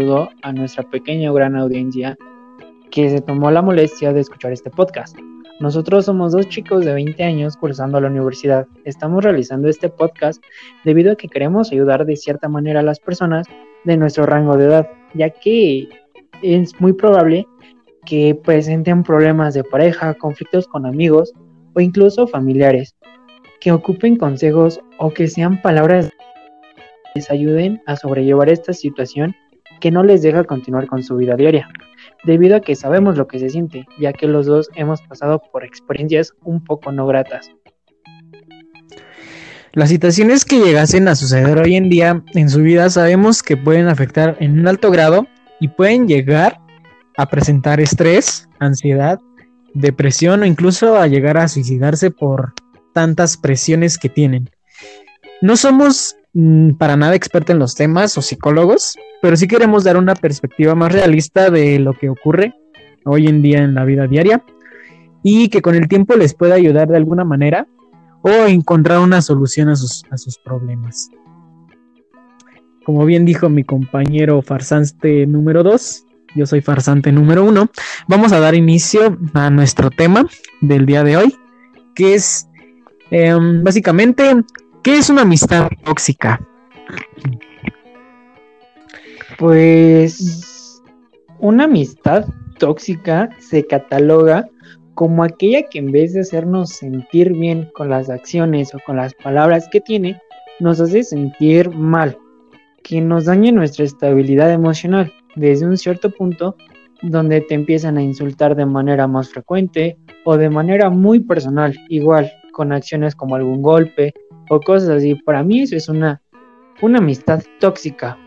saludo a nuestra pequeña o gran audiencia que se tomó la molestia de escuchar este podcast. Nosotros somos dos chicos de 20 años cursando la universidad. Estamos realizando este podcast debido a que queremos ayudar de cierta manera a las personas de nuestro rango de edad, ya que es muy probable que presenten problemas de pareja, conflictos con amigos o incluso familiares, que ocupen consejos o que sean palabras que les ayuden a sobrellevar esta situación que no les deja continuar con su vida diaria debido a que sabemos lo que se siente, ya que los dos hemos pasado por experiencias un poco no gratas. Las situaciones que llegasen a suceder hoy en día en su vida sabemos que pueden afectar en un alto grado y pueden llegar a presentar estrés, ansiedad, depresión o incluso a llegar a suicidarse por tantas presiones que tienen. No somos Mm, para nada experta en los temas o psicólogos, pero sí queremos dar una perspectiva más realista de lo que ocurre hoy en día en la vida diaria y que con el tiempo les pueda ayudar de alguna manera o encontrar una solución a sus, a sus problemas. Como bien dijo mi compañero farsante número 2, yo soy farsante número 1, vamos a dar inicio a nuestro tema del día de hoy, que es em, básicamente ¿Qué es una amistad tóxica? Pues una amistad tóxica se cataloga como aquella que en vez de hacernos sentir bien con las acciones o con las palabras que tiene, nos hace sentir mal, que nos daña nuestra estabilidad emocional desde un cierto punto donde te empiezan a insultar de manera más frecuente o de manera muy personal, igual con acciones como algún golpe, o cosas así. Para mí eso es una, una amistad tóxica.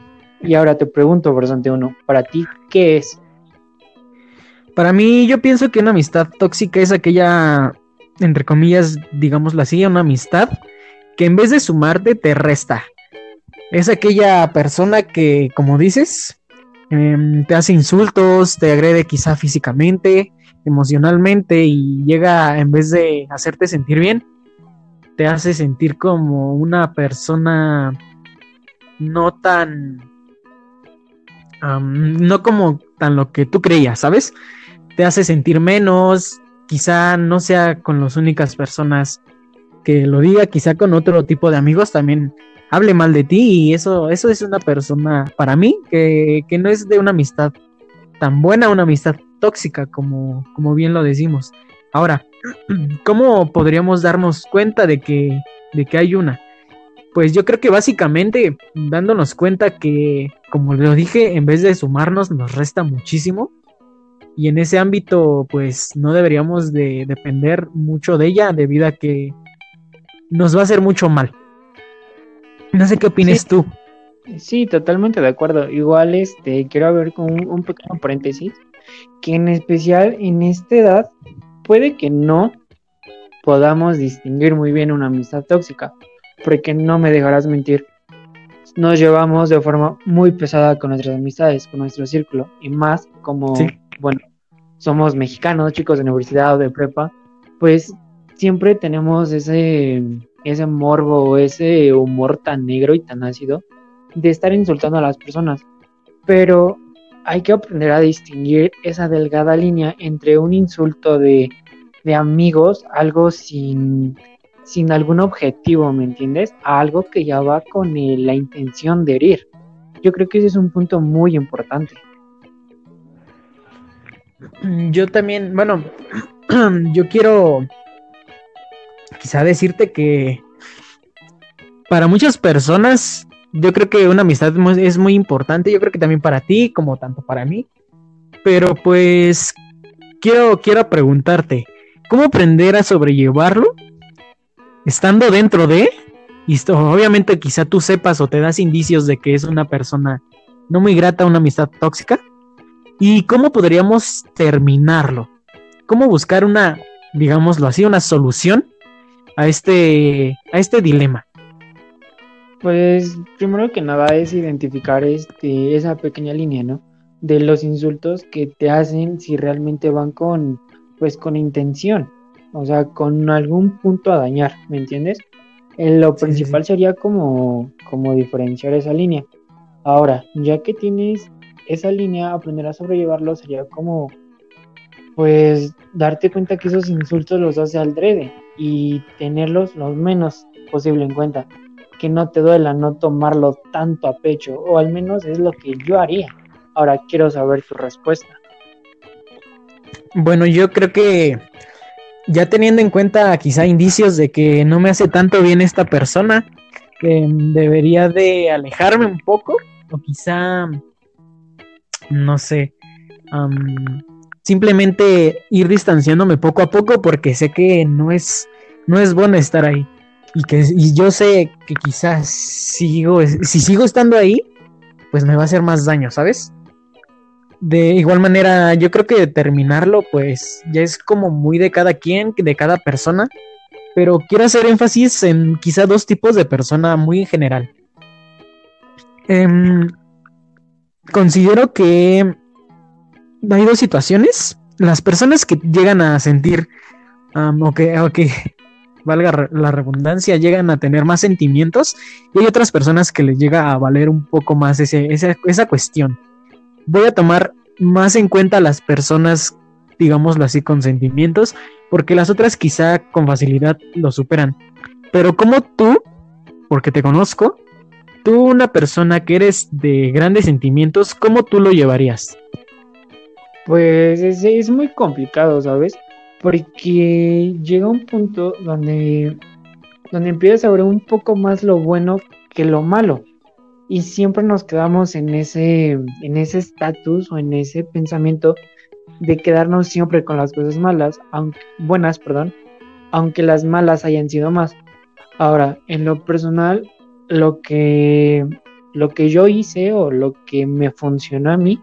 Y ahora te pregunto, Versante uno, para ti, ¿qué es? Para mí, yo pienso que una amistad tóxica es aquella, entre comillas, digámoslo así, una amistad que en vez de sumarte te resta. Es aquella persona que, como dices, em, te hace insultos, te agrede quizá físicamente, emocionalmente y llega, en vez de hacerte sentir bien, te hace sentir como una persona no tan... no como tan lo que tú creías, ¿sabes? Te hace sentir menos, quizá no sea con las únicas personas que lo diga, quizá con otro tipo de amigos también hable mal de ti y eso, eso es una persona para mí que, que no es de una amistad tan buena, una amistad tóxica como, como bien lo decimos. Ahora, ¿cómo podríamos darnos cuenta de que, de que hay una? Pues yo creo que básicamente dándonos cuenta que, como lo dije, en vez de sumarnos nos resta muchísimo. Y en ese ámbito, pues no deberíamos de depender mucho de ella debido a que nos va a hacer mucho mal. No sé qué opinas tú. Sí, totalmente de acuerdo. Igual, este, quiero ver con un, un pequeño paréntesis, que en especial en esta edad puede que no podamos distinguir muy bien una amistad tóxica, porque no me dejarás mentir, nos llevamos de forma muy pesada con nuestras amistades, con nuestro círculo, y más como, bueno, somos mexicanos, chicos de universidad o de prepa, pues siempre tenemos ese, ese morbo ese humor tan negro y tan ácido de estar insultando a las personas. Pero hay que aprender a distinguir esa delgada línea entre un insulto de, amigos, algo sin, sin algún objetivo, ¿me entiendes? A algo que ya va con la intención de herir. Yo creo que ese es un punto muy importante. Yo también, bueno, yo quiero quizá decirte que para muchas personas yo creo que una amistad es muy importante, yo creo que también para ti como tanto para mí. Pero pues quiero, quiero preguntarte, ¿cómo aprender a sobrellevarlo estando dentro de? Y esto, obviamente quizá tú sepas o te das indicios de que es una persona no muy grata, una amistad tóxica. ¿Y cómo podríamos terminarlo? ¿Cómo buscar una, digámoslo así, una solución a este, a este dilema? Pues primero que nada es identificar este, esa pequeña línea, ¿no? De los insultos que te hacen si realmente van con, pues con intención, o sea, con algún punto a dañar, ¿me entiendes? Eh, lo principal sería como, como diferenciar esa línea. Ahora, ya que tienes esa línea, aprender a sobrellevarlo sería como, pues, darte cuenta que esos insultos los hace al drede y tenerlos lo menos posible en cuenta. Que no te duela no tomarlo tanto a pecho, o al menos es lo que yo haría. Ahora quiero saber tu respuesta. Bueno, yo creo que ya teniendo en cuenta quizá indicios de que no me hace tanto bien esta persona, que debería de alejarme un poco, o quizá, no sé, simplemente ir distanciándome poco a poco porque sé que no es, no es bueno estar ahí. Y que y yo sé que quizás sigo, si sigo estando ahí, pues me va a hacer más daño, ¿sabes? De igual manera, yo creo que determinarlo, pues ya es como muy de cada quien, de cada persona. Pero quiero hacer énfasis en quizá dos tipos de persona muy en general. Em, considero que hay dos situaciones. Las personas que llegan a sentir, o, que, valga la redundancia, llegan a tener más sentimientos y hay otras personas que les llega a valer un poco más ese, esa cuestión voy a tomar más en cuenta las personas, digámoslo así, con sentimientos, porque las otras quizá con facilidad lo superan. Pero como tú, porque te conozco, tú una persona que eres de grandes sentimientos, ¿cómo tú lo llevarías? Pues es, es muy complicado, ¿sabes? Porque llega un punto donde, donde empiezas a ver un poco más lo bueno que lo malo y siempre nos quedamos en ese en ese estatus o en ese pensamiento de quedarnos siempre con las cosas malas, aunque buenas, perdón, aunque las malas hayan sido más. Ahora, en lo personal, lo que lo que yo hice o lo que me funcionó a mí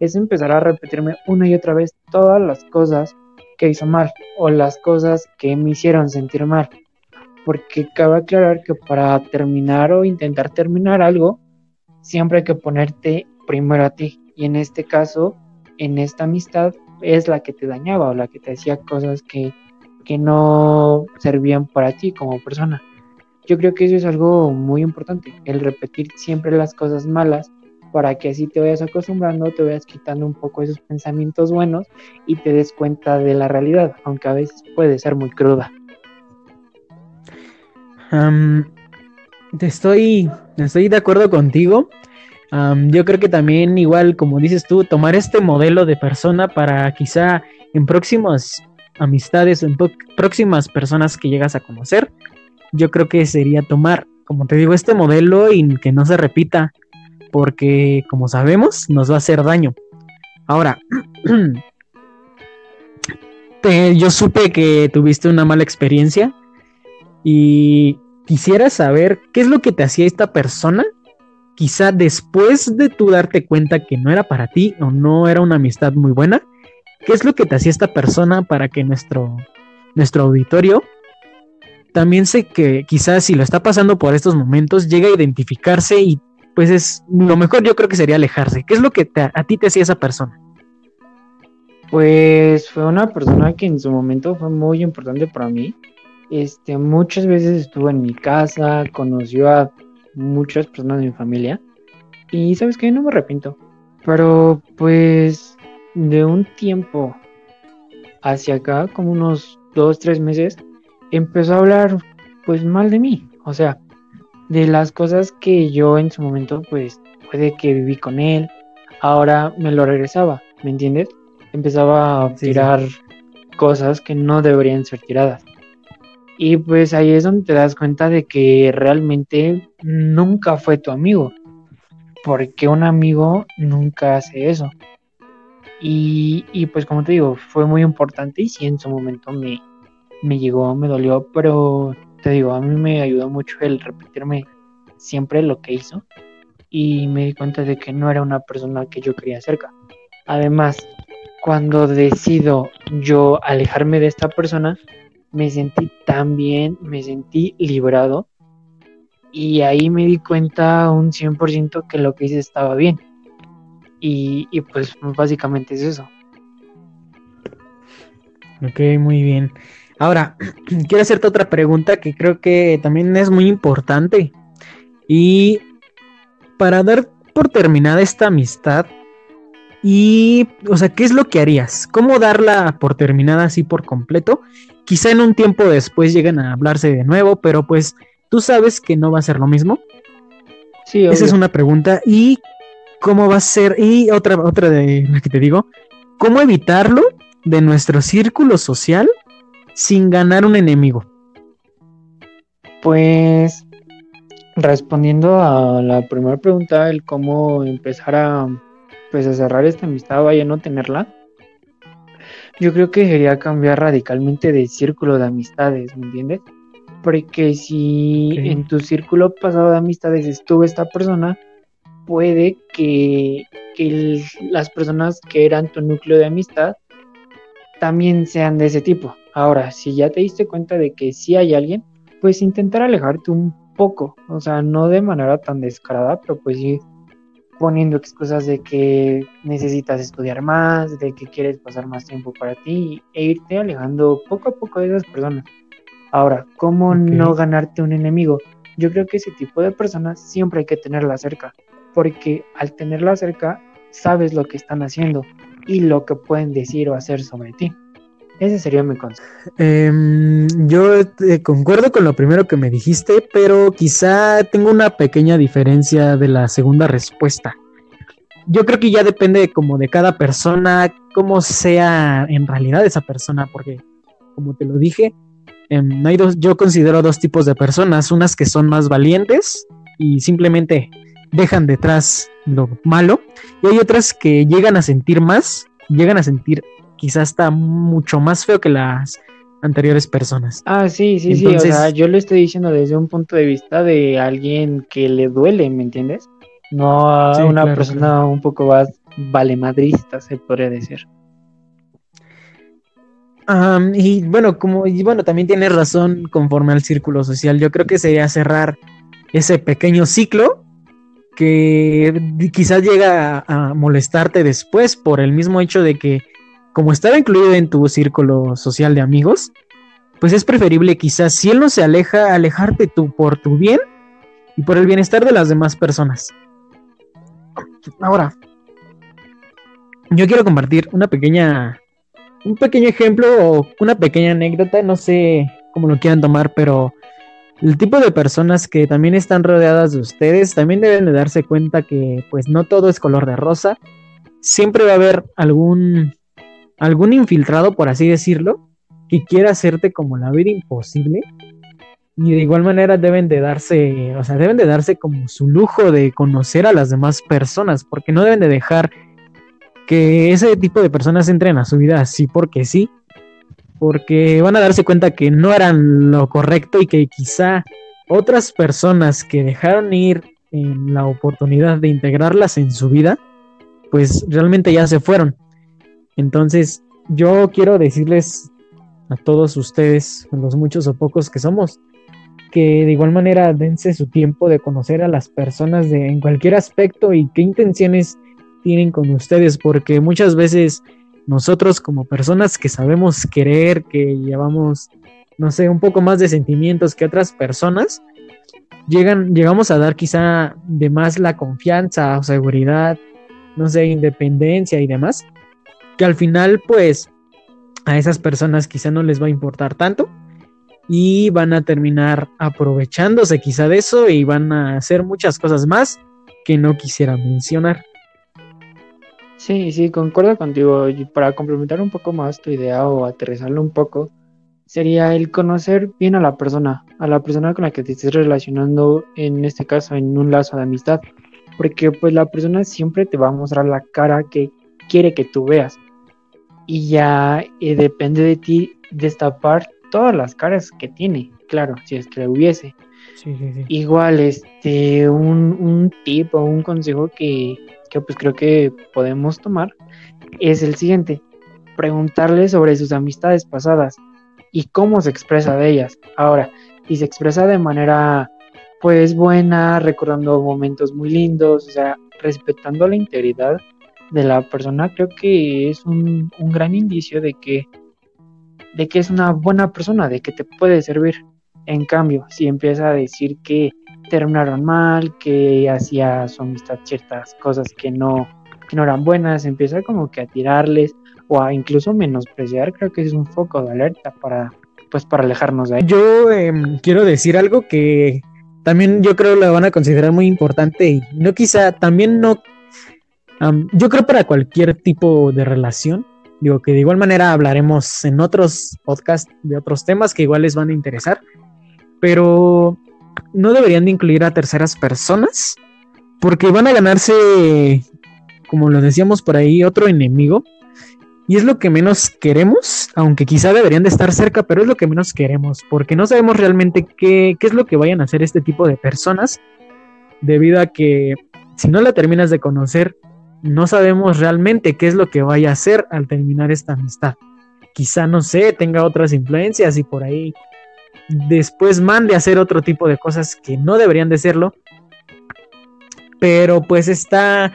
es empezar a repetirme una y otra vez todas las cosas que hizo mal o las cosas que me hicieron sentir mal porque cabe aclarar que para terminar o intentar terminar algo, siempre hay que ponerte primero a ti. Y en este caso, en esta amistad, es la que te dañaba o la que te hacía cosas que, que no servían para ti como persona. Yo creo que eso es algo muy importante, el repetir siempre las cosas malas para que así te vayas acostumbrando, te vayas quitando un poco esos pensamientos buenos y te des cuenta de la realidad, aunque a veces puede ser muy cruda estoy, estoy de acuerdo contigo. yo creo que también, igual como dices tú, tomar este modelo de persona para quizá en próximas amistades o en próximas personas que llegas a conocer, yo creo que sería tomar, como te digo, este modelo y que no se repita, porque como sabemos, nos va a hacer daño. Ahora, yo supe que tuviste una mala experiencia y quisiera saber qué es lo que te hacía esta persona, quizá después de tú darte cuenta que no era para ti o no era una amistad muy buena, qué es lo que te hacía esta persona para que nuestro, nuestro auditorio también sé que quizás si lo está pasando por estos momentos, llega a identificarse y pues es lo mejor yo creo que sería alejarse. ¿Qué es lo que a ti te hacía esa persona? Pues fue una persona que en su momento fue muy importante para mí. Este, muchas veces estuvo en mi casa, conoció a muchas personas de mi familia y sabes que no me arrepiento. Pero pues de un tiempo hacia acá, como unos dos, tres meses, empezó a hablar pues mal de mí. O sea, de las cosas que yo en su momento pues puede que viví con él, ahora me lo regresaba, ¿me entiendes? Empezaba a tirar cosas que no deberían ser tiradas. Y pues ahí es donde te das cuenta de que realmente nunca fue tu amigo. Porque un amigo nunca hace eso. Y, y pues como te digo, fue muy importante y sí en su momento me, me llegó, me dolió, pero te digo, a mí me ayudó mucho el repetirme siempre lo que hizo y me di cuenta de que no era una persona que yo quería cerca. Además, cuando decido yo alejarme de esta persona, me sentí tan bien, me sentí librado y ahí me di cuenta un 100% que lo que hice estaba bien. Y, y, pues básicamente es eso. Ok, muy bien. Ahora, quiero hacerte otra pregunta que creo que también es muy importante. Y para dar por terminada esta amistad, Y, o sea, ¿qué es lo que harías? ¿Cómo darla por terminada así por completo? Quizá en un tiempo después lleguen a hablarse de nuevo, pero pues tú sabes que no va a ser lo mismo. Sí, Esa es una pregunta. ¿Y cómo va a ser? Y otra, otra de la que te digo, ¿cómo evitarlo de nuestro círculo social sin ganar un enemigo? Pues respondiendo a la primera pregunta, el cómo empezar a pues a cerrar esta amistad, vaya a no tenerla. Yo creo que sería cambiar radicalmente de círculo de amistades, ¿me entiendes? Porque si en tu círculo pasado de amistades estuvo esta persona, puede que, que las personas que eran tu núcleo de amistad también sean de ese tipo. Ahora, si ya te diste cuenta de que sí hay alguien, pues intentar alejarte un poco, o sea, no de manera tan descarada, pero pues sí poniendo excusas de que necesitas estudiar más, de que quieres pasar más tiempo para ti e irte alejando poco a poco de esas personas. Ahora, ¿cómo no ganarte un enemigo? Yo creo que ese tipo de personas siempre hay que tenerla cerca, porque al tenerla cerca sabes lo que están haciendo y lo que pueden decir o hacer sobre ti. Ese sería mi consejo. Em, yo eh, concuerdo con lo primero que me dijiste, pero quizá tengo una pequeña diferencia de la segunda respuesta. Yo creo que ya depende como de cada persona, cómo sea en realidad esa persona, porque como te lo dije, em, hay dos, yo considero dos tipos de personas, unas que son más valientes y simplemente dejan detrás lo malo, y hay otras que llegan a sentir más, llegan a sentir quizás está mucho más feo que las anteriores personas. Ah, sí, sí, sí, o sea, yo lo estoy diciendo desde un punto de vista de alguien que le duele, ¿me entiendes? No a una persona un poco más valemadrista, se podría decir. y bueno, como y bueno, también tienes razón conforme al círculo social. Yo creo que sería cerrar ese pequeño ciclo que quizás llega a molestarte después por el mismo hecho de que como estaba incluido en tu círculo social de amigos, pues es preferible quizás si él no se aleja, alejarte tú por tu bien y por el bienestar de las demás personas. Ahora, yo quiero compartir una pequeña, un pequeño ejemplo o una pequeña anécdota, no sé cómo lo quieran tomar, pero el tipo de personas que también están rodeadas de ustedes también deben de darse cuenta que pues no todo es color de rosa. Siempre va a haber algún algún infiltrado, por así decirlo, que quiera hacerte como la vida imposible. Y de igual manera deben de darse, o sea, deben de darse como su lujo de conocer a las demás personas, porque no deben de dejar que ese tipo de personas entren a su vida así porque sí, porque van a darse cuenta que no eran lo correcto y que quizá otras personas que dejaron ir en la oportunidad de integrarlas en su vida, pues realmente ya se fueron. Entonces, yo quiero decirles a todos ustedes, los muchos o pocos que somos, que de igual manera dense su tiempo de conocer a las personas de, en cualquier aspecto y qué intenciones tienen con ustedes, porque muchas veces nosotros como personas que sabemos querer, que llevamos, no sé, un poco más de sentimientos que otras personas, llegan, llegamos a dar quizá de más la confianza o seguridad, no sé, independencia y demás, que al final pues a esas personas quizá no les va a importar tanto y van a terminar aprovechándose quizá de eso y van a hacer muchas cosas más que no quisiera mencionar. Sí, sí, concuerdo contigo. Y para complementar un poco más tu idea o aterrizarlo un poco, sería el conocer bien a la persona, a la persona con la que te estés relacionando, en este caso en un lazo de amistad, porque pues la persona siempre te va a mostrar la cara que quiere que tú veas. Y ya eh, depende de ti destapar todas las caras que tiene, claro, si es que hubiese. Igual, este, un, un tip o un consejo que, que pues creo que podemos tomar es el siguiente, preguntarle sobre sus amistades pasadas y cómo se expresa de ellas. Ahora, si se expresa de manera pues buena, recordando momentos muy lindos, o sea, respetando la integridad de la persona, creo que es un, gran indicio de que, de que es una buena persona, de que te puede servir. En cambio, si empieza a decir que terminaron mal, que hacía su amistad ciertas cosas que no, que no eran buenas, empezar como que a tirarles o a incluso menospreciar, creo que es un foco de alerta para, pues para alejarnos de ahí. Yo em, quiero decir algo que también yo creo lo van a considerar muy importante no quizá, también no, yo creo para cualquier tipo de relación, digo que de igual manera hablaremos en otros podcasts de otros temas que igual les van a interesar, pero no deberían de incluir a terceras personas porque van a ganarse, como lo decíamos por ahí, otro enemigo. Y es lo que menos queremos, aunque quizá deberían de estar cerca, pero es lo que menos queremos, porque no sabemos realmente qué, qué es lo que vayan a hacer este tipo de personas, debido a que si no la terminas de conocer, no sabemos realmente qué es lo que vaya a hacer al terminar esta amistad. Quizá, no sé, tenga otras influencias y por ahí después mande a hacer otro tipo de cosas que no deberían de serlo, pero pues está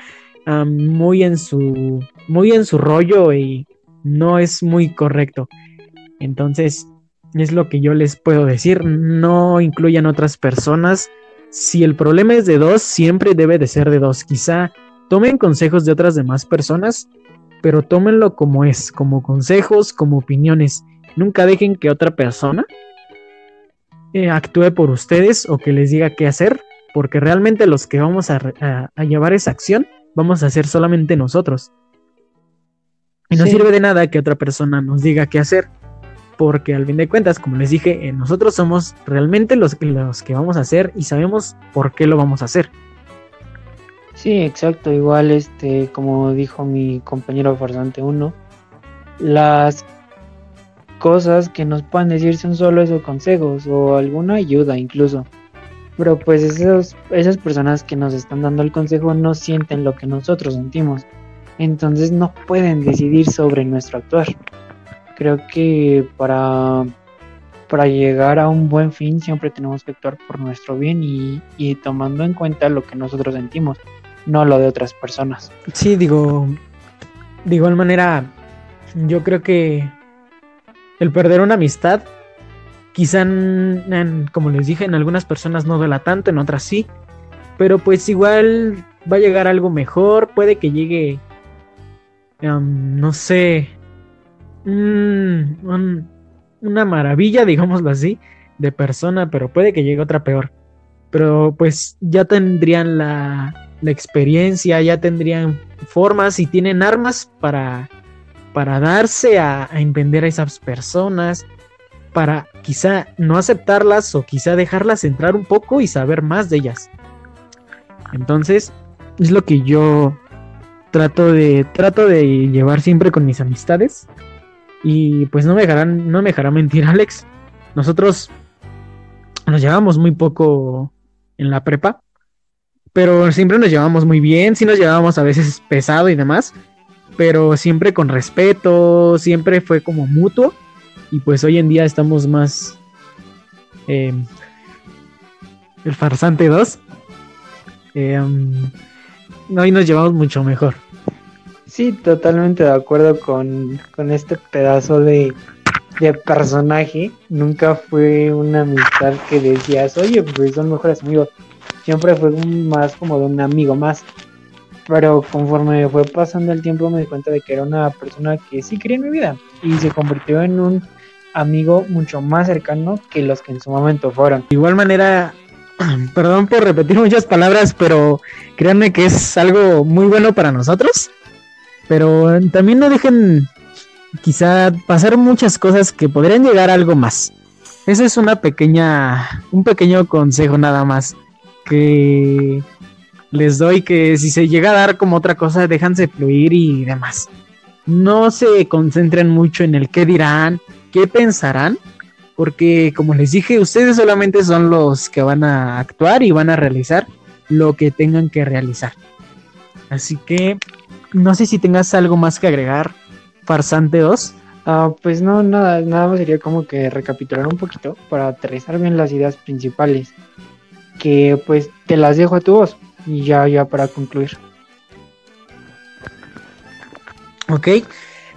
muy en su muy en su rollo y no es muy correcto. Entonces, es lo que yo les puedo decir, no incluyan otras personas. Si el problema es de dos, siempre debe de ser de dos. Quizá tomen consejos de otras demás personas, pero tómenlo como es, como consejos, como opiniones. Nunca dejen que otra persona eh, actúe por ustedes o que les diga qué hacer, porque realmente los que vamos a, llevar esa acción vamos a ser solamente nosotros. Y no sirve de nada que otra persona nos diga qué hacer, porque al fin de cuentas, como les dije, eh, nosotros somos realmente los, los que vamos a hacer y sabemos por qué lo vamos a hacer. Sí, exacto. Igual, este, como dijo mi compañero farsante 1, las cosas que nos puedan decir son solo esos consejos o alguna ayuda incluso. Pero pues esos, esas personas que nos están dando el consejo no sienten lo que nosotros sentimos. Entonces no pueden decidir sobre nuestro actuar. Creo que para, para llegar a un buen fin siempre tenemos que actuar por nuestro bien y, y tomando en cuenta lo que nosotros sentimos, no lo de otras personas. Sí, digo, de igual manera, yo creo que el perder una amistad, quizá, como les dije, en algunas personas no duela tanto, en otras sí, pero pues igual va a llegar algo mejor, puede que llegue, no sé, una maravilla, digámoslo así, de persona, pero puede que llegue otra peor. Pero pues ya tendrían la, la experiencia, ya tendrían formas y tienen armas para para darse a, entender a esas personas, para quizá no aceptarlas o quizá dejarlas entrar un poco y saber más de ellas. Entonces, es lo que yo trato de trato de llevar siempre con mis amistades. Y pues no me dejarán no me dejará mentir Alex. Nosotros nos llevamos muy poco en la prepa, pero siempre nos llevamos muy bien, sí nos llevábamos a veces pesado y demás, pero siempre con respeto, siempre fue como mutuo y pues hoy en día estamos más... Eh, el farsante 2. Eh, hoy nos llevamos mucho mejor. Sí, totalmente de acuerdo con, con este pedazo de, de, personaje. Nunca fue una amistad que decías, oye, pues son mejores amigos. Siempre fue más como de un amigo más pero conforme fue pasando el tiempo me di cuenta de que era una persona que sí quería en mi vida y se convirtió en un amigo mucho más cercano que los que en su momento fueron. De igual manera, perdón por repetir muchas palabras, pero créanme que es algo muy bueno para nosotros. Pero también no dejen quizá pasar muchas cosas que podrían llegar a algo más. Ese es una pequeña, un pequeño consejo nada más. Que les doy que si se llega a dar como otra cosa, déjanse fluir y demás. No se concentren mucho en el qué dirán, qué pensarán, porque como les dije, ustedes solamente son los que van a actuar y van a realizar lo que tengan que realizar. Así que no sé si tengas algo más que agregar, Farsante 2. Ah, pues no, nada, nada más sería como que recapitular un poquito para aterrizar bien las ideas principales. Que pues te las dejo a tu voz. Y ya, ya para concluir. Ok.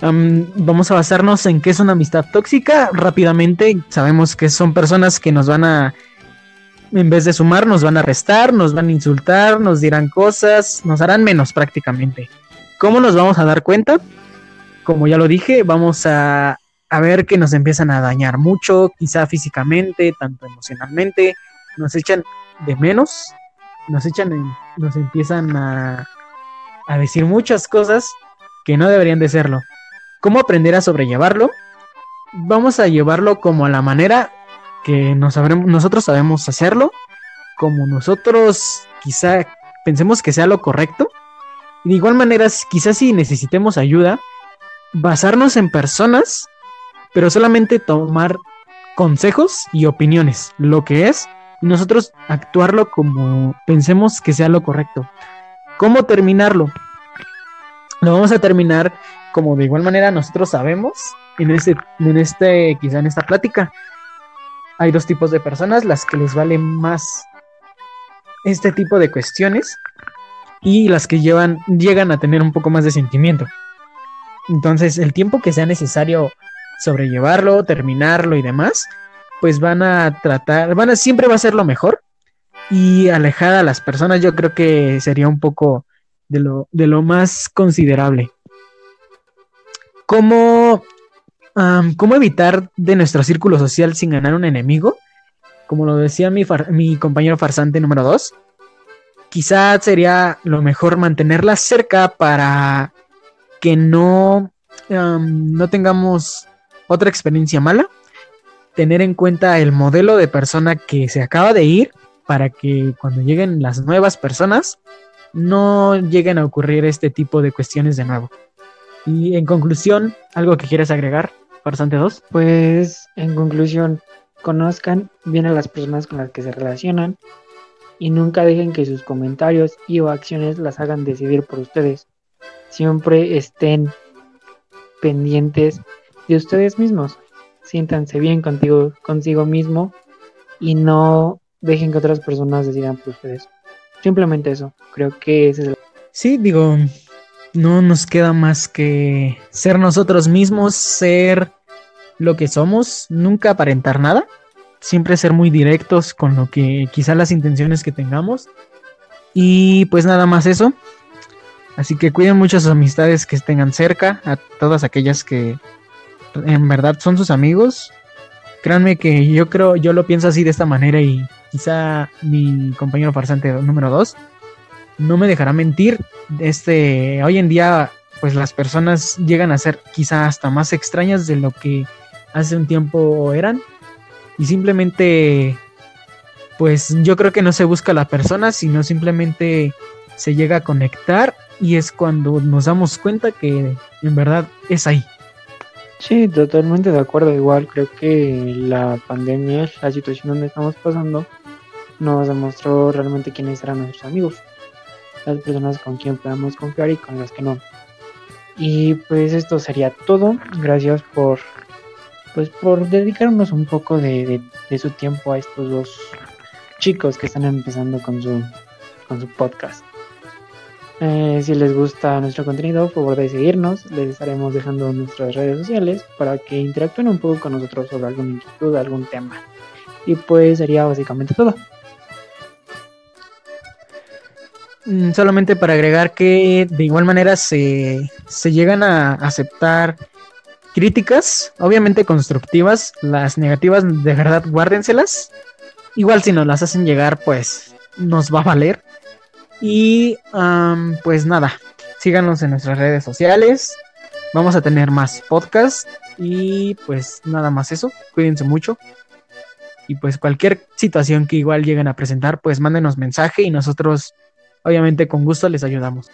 vamos a basarnos en qué es una amistad tóxica. Rápidamente, sabemos que son personas que nos van a, en vez de sumar, nos van a restar, nos van a insultar, nos dirán cosas, nos harán menos prácticamente. ¿Cómo nos vamos a dar cuenta? Como ya lo dije, vamos a, a ver que nos empiezan a dañar mucho, quizá físicamente, tanto emocionalmente, nos echan de menos, nos echan, en- nos empiezan a, a decir muchas cosas que no deberían de serlo. ¿Cómo aprender a sobrellevarlo? Vamos a llevarlo como a la manera que nos sabremos- nosotros sabemos hacerlo, como nosotros quizá pensemos que sea lo correcto. Y de igual manera, quizás si necesitemos ayuda, basarnos en personas, pero solamente tomar consejos y opiniones, lo que es, y nosotros actuarlo como pensemos que sea lo correcto. ¿Cómo terminarlo? Lo vamos a terminar como de igual manera nosotros sabemos en este, en este, quizá en esta plática. Hay dos tipos de personas, las que les vale más este tipo de cuestiones y las que llevan, llegan a tener un poco más de sentimiento. Entonces, el tiempo que sea necesario sobrellevarlo, terminarlo y demás, pues van a tratar, van a siempre va a ser lo mejor y alejar a las personas, yo creo que sería un poco de lo, de lo más considerable. ¿Cómo, ¿Cómo evitar de nuestro círculo social sin ganar un enemigo? Como lo decía mi, mi compañero farsante número 2, quizás sería lo mejor mantenerla cerca para que no, no tengamos otra experiencia mala. Tener en cuenta el modelo de persona que se acaba de ir para que cuando lleguen las nuevas personas no lleguen a ocurrir este tipo de cuestiones de nuevo. Y en conclusión, ¿algo que quieres agregar, Farsante 2? Pues en conclusión, conozcan bien a las personas con las que se relacionan y nunca dejen que sus comentarios y o acciones las hagan decidir por ustedes. Siempre estén pendientes de ustedes mismos. Siéntanse bien contigo, consigo mismo y no dejen que otras personas decidan por ustedes. Simplemente eso. Creo que ese es el Sí, digo, no nos queda más que ser nosotros mismos, ser lo que somos, nunca aparentar nada, siempre ser muy directos con lo que quizá las intenciones que tengamos. Y pues nada más eso. Así que cuiden mucho sus amistades que tengan cerca, a todas aquellas que en verdad son sus amigos. Créanme que yo creo, yo lo pienso así de esta manera y quizá mi compañero farsante número 2 no me dejará mentir. Este, hoy en día, pues las personas llegan a ser quizá hasta más extrañas de lo que hace un tiempo eran. Y simplemente, pues yo creo que no se busca la persona, sino simplemente se llega a conectar y es cuando nos damos cuenta que en verdad es ahí. Sí, totalmente de acuerdo. Igual creo que la pandemia, la situación donde estamos pasando, nos demostró realmente quiénes eran nuestros amigos. Las personas con quien podemos confiar y con las que no. Y pues esto sería todo. Gracias por pues por dedicarnos un poco de, de- de su tiempo a estos dos chicos que están empezando con su con su podcast. Eh, si les gusta nuestro contenido, por favor de seguirnos. Les estaremos dejando nuestras redes sociales para que interactúen un poco con nosotros sobre alguna inquietud, algún tema. Y pues sería básicamente todo. Mm, Solamente para agregar que de igual manera se, se llegan a aceptar críticas, obviamente constructivas, las negativas de verdad guárdenselas. Igual si nos las hacen llegar, pues nos va a valer. Y pues nada, síganos en nuestras redes sociales. Vamos a tener más podcasts y pues nada más eso. Cuídense mucho. Y pues cualquier situación que igual lleguen a presentar, pues mándenos mensaje y nosotros obviamente con gusto les ayudamos.